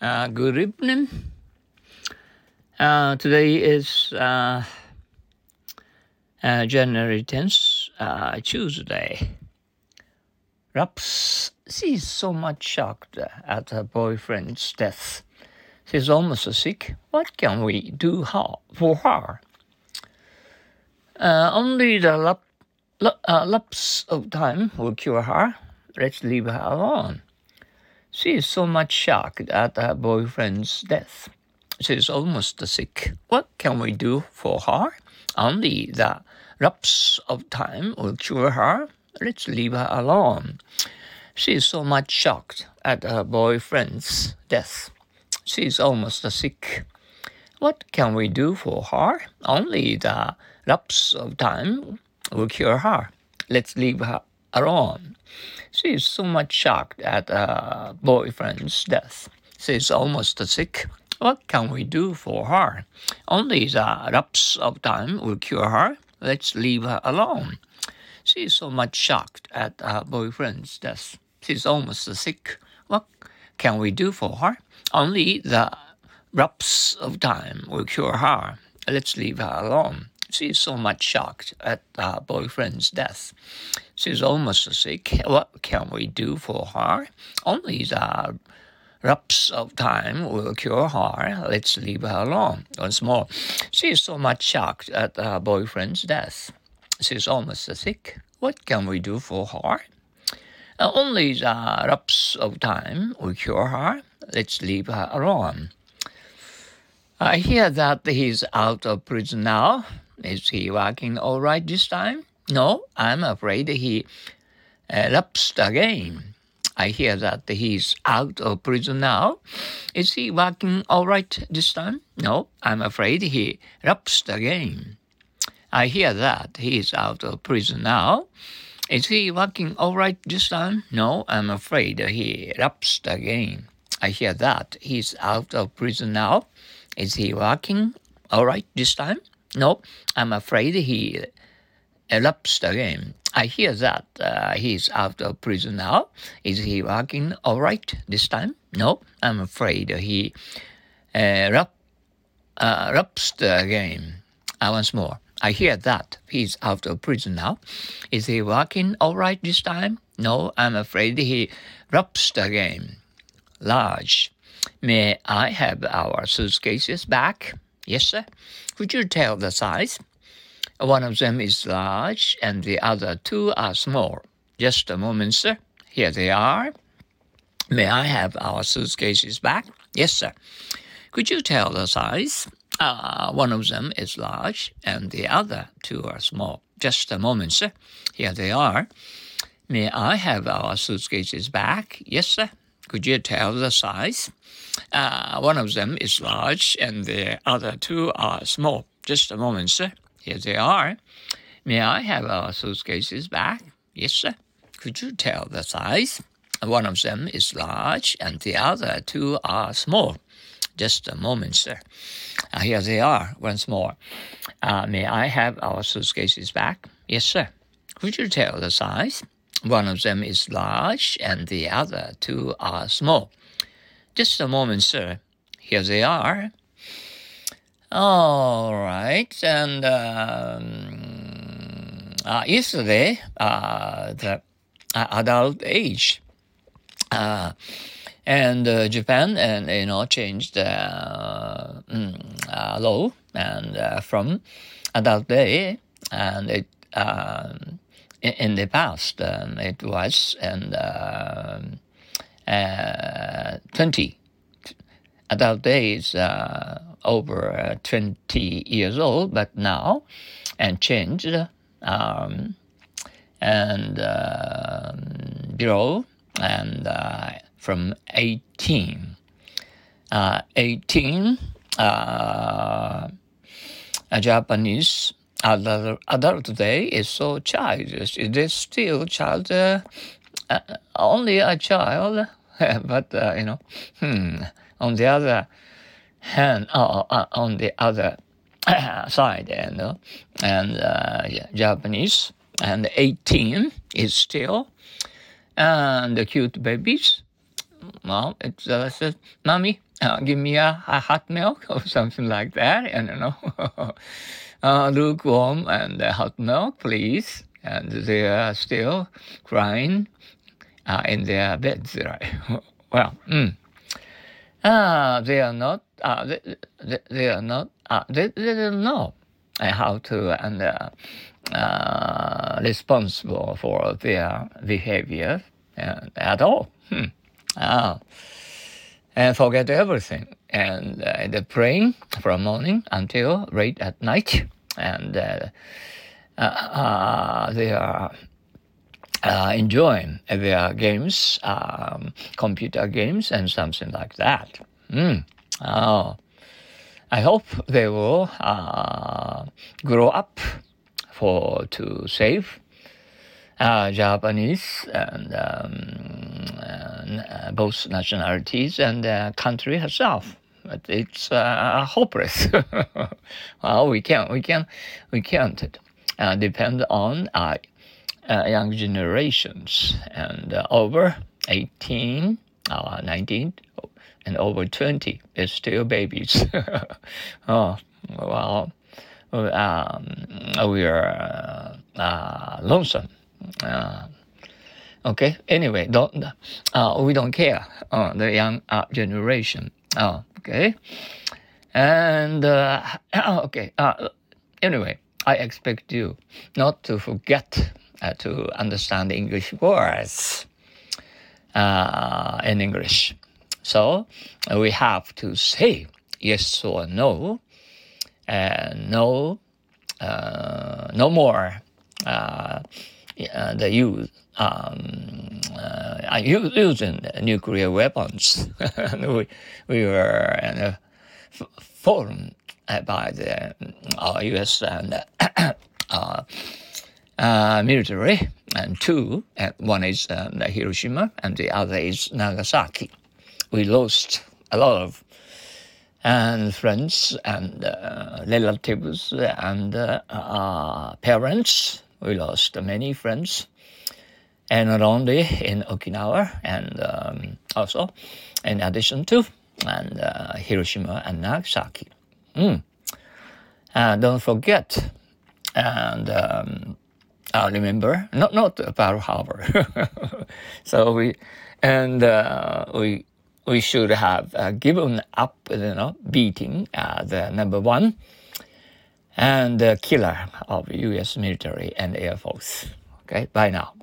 Uh, good evening. Uh, today is uh, uh, January 10th, uh, Tuesday. Raps, she's so much shocked at her boyfriend's death. She's almost sick. What can we do for her? Uh, only the lap, uh, lapse of time will cure her. Let's leave her alone. She is so much shocked at her boyfriend's death. She is almost sick. What can we do for her? Only the lapse of time will cure her. Let's leave her alone. She is so much shocked at her boyfriend's death. She is almost sick. What can we do for her? Only the lapse of time will cure her. Let's leave her alone. She is so much shocked at her boyfriend's death. She is almost sick. What can we do for her? Only the lapse of time will cure her. Let's leave her alone. She is so much shocked at her boyfriend's death. She is almost sick. What can we do for her? Only the lapse of time will cure her. Let's leave her alone. She is so much shocked at her boyfriend's death. She's almost sick. What can we do for her? Only uh, the lapse of time will cure her. Let's leave her alone. Once more, she is so much shocked at her boyfriend's death. She's almost sick. What can we do for her? Uh, only the lapse of time will cure her. Let's leave her alone. I hear that he's out of prison now. Is he working all right this time? No, I'm afraid he uh, lapsed again. I hear that he's out of prison now. Is he working all right this time? No, I'm afraid he lapsed again. I hear that he's out of prison now. Is he working all right this time? No, I'm afraid he lapsed again. I hear that he's out of prison now. Is he working all right this time? No, I'm afraid he lapsed again. I hear that uh, he's out of prison now. Is he working all right this time? No, I'm afraid he uh, again. Uh, once more. I hear that he's out of prison now. Is he working all right this time? No, I'm afraid he lapsed again. Large. May I have our suitcases back? Yes, sir. Could you tell the size? One of them is large and the other two are small. Just a moment, sir. Here they are. May I have our suitcases back? Yes, sir. Could you tell the size? Uh, one of them is large and the other two are small. Just a moment, sir. Here they are. May I have our suitcases back? Yes, sir. Could you tell the size? Uh, one of them is large and the other two are small. Just a moment, sir. Here they are. May I have our suitcases back? Yes, sir. Could you tell the size? One of them is large and the other two are small. Just a moment, sir. Uh, here they are once more. Uh, may I have our suitcases back? Yes, sir. Could you tell the size? One of them is large and the other two are small. Just a moment, sir. Here they are. All right. And um, uh, yesterday, uh, the uh, adult age, uh, and uh, Japan, and you know, changed uh, mm, law and from adult day, and it. Um, in, the past, um, it was and um, uh, 20 adult days uh, over uh, 20 years old, but now and changed um, and um, below and uh, from 18. Uh, 18 uh, Japanese adult, adult today is so childish. It is still child, uh, uh, only a child, but uh, you know, hmm. On the other hand, uh, on the other side, you know, and yeah, Japanese, and 18 is still, and the cute babies. well, it's uh, says, "Mommy, give me a, a, hot milk or something like that," and you know, uh, lukewarm and uh, hot milk, please. And they are still crying uh, in their beds, right? well, mm. uh, they are not. Uh, they, they, are not. Uh, they, they don't know how to and uh, uh, responsible for their behavior uh, at all. Hmm. Ah. And forget everything. And uh, the praying from morning until late at night. And uh, uh, they are uh, enjoying their games, um, computer games, and something like that. Mm. Oh. I hope they will uh, grow up for to save uh, Japanese and um, uh, both nationalities and the country herself. But it's uh, hopeless. well, we can't, we can, we can't uh, depend on uh, young generations and over 18, 19, and over 20 is still babies. oh, well, um, we are uh, lonesome. Uh, okay, anyway, don't, uh, we don't care, uh, the young uh, generation. Oh, okay. And, uh, okay, anyway, I expect you not to forget to understand English words in English. So we have to say yes or no, and no, uh, no more uh, the use um, uh, using nuclear weapons. we, we were uh, formed by the uh, U.S. and uh, uh, military, and two, and one is Hiroshima, and the other is Nagasaki we lost a lot of and friends and uh, relatives and uh, uh, parents. We lost many friends, and not only in Okinawa and um, also in addition to and uh, Hiroshima and Nagasaki. Mm. don't forget, and um, I remember not not Pearl Harbor. so we and uh, we we should have uh, given up, you know, beating uh, the number one and the killer of U.S. military and Air Force. Okay, bye now.